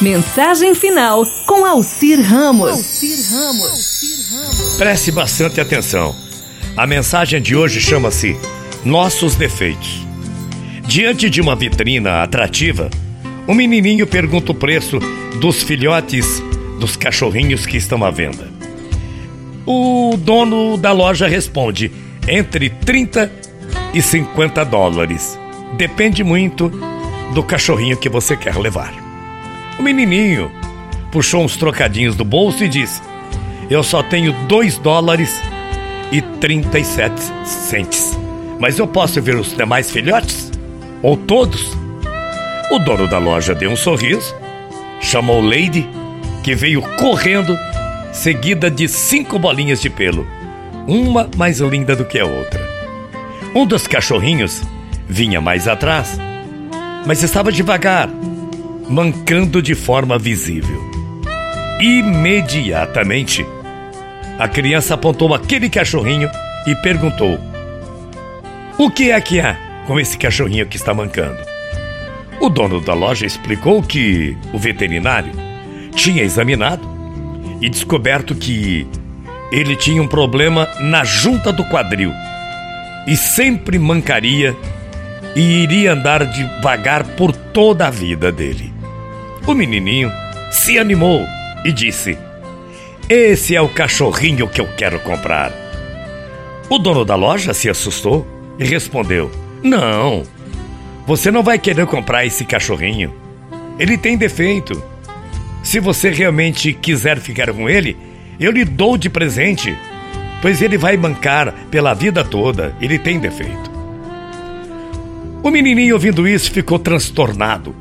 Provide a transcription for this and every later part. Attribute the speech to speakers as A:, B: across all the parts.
A: Mensagem final com Alcir Ramos. Alcir Ramos.
B: Preste bastante atenção. A mensagem de hoje chama-se Nossos Defeitos. Diante de uma vitrina atrativa, o menininho pergunta o preço dos filhotes dos cachorrinhos que estão à venda. O dono da loja responde: entre 30 e 50 dólares. Depende muito do cachorrinho que você quer levar. O menininho puxou uns trocadinhos do bolso e disse: Eu só tenho 2 dólares e 37 centes. Mas eu posso ver os demais filhotes? Ou todos? O dono da loja deu um sorriso, chamou Lady, que veio correndo, seguida de cinco bolinhas de pelo, uma mais linda do que a outra. Um dos cachorrinhos vinha mais atrás, mas estava devagar, mancando de forma visível. Imediatamente, a criança apontou aquele cachorrinho e perguntou: O que é que há com esse cachorrinho que está mancando? O dono da loja explicou que o veterinário tinha examinado e descoberto que ele tinha um problema na junta do quadril e sempre mancaria e iria andar devagar por toda a vida dele. O menininho se animou e disse: Esse é o cachorrinho que eu quero comprar. O dono da loja se assustou e respondeu: Não, você não vai querer comprar esse cachorrinho. Ele tem defeito. Se você realmente quiser ficar com ele, eu lhe dou de presente, pois ele vai mancar pela vida toda. Ele tem defeito. O menininho, ouvindo isso, ficou transtornado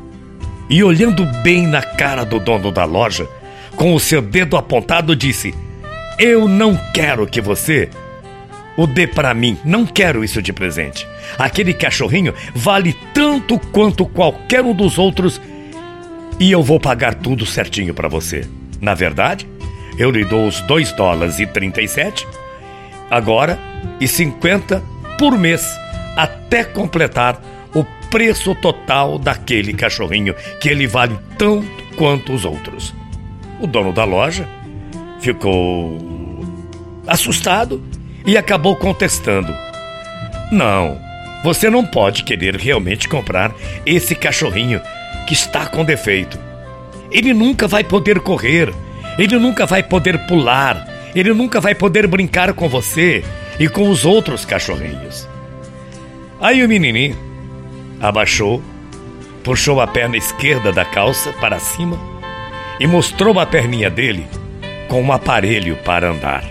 B: e, olhando bem na cara do dono da loja, com o seu dedo apontado, disse: Eu não quero que você o dê para mim. Não quero isso de presente. Aquele cachorrinho vale tanto quanto qualquer um dos outros e eu vou pagar tudo certinho para você. Na verdade, eu lhe dou os 2 dólares e 37 agora e 50 por mês até completar preço total daquele cachorrinho que ele vale tanto quanto os outros. O dono da loja ficou assustado e acabou contestando: Não, você não pode querer realmente comprar esse cachorrinho que está com defeito. Ele nunca vai poder correr, ele nunca vai poder pular, ele nunca vai poder brincar com você e com os outros cachorrinhos. Aí o menininho abaixou, puxou a perna esquerda da calça para cima e mostrou a perninha dele com um aparelho para andar.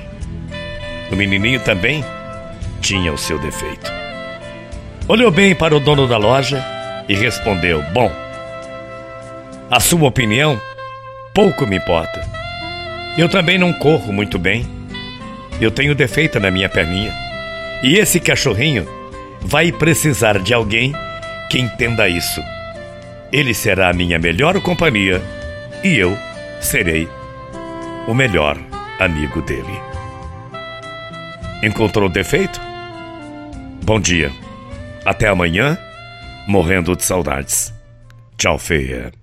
B: O menininho também tinha o seu defeito. Olhou bem para o dono da loja e respondeu: Bom, a sua opinião pouco me importa. Eu também não corro muito bem. Eu tenho defeito na minha perninha. E esse cachorrinho vai precisar de alguém que entenda isso. Ele será a minha melhor companhia e eu serei o melhor amigo dele. Encontrou defeito? Bom dia. Até amanhã, morrendo de saudades. Tchau, feia.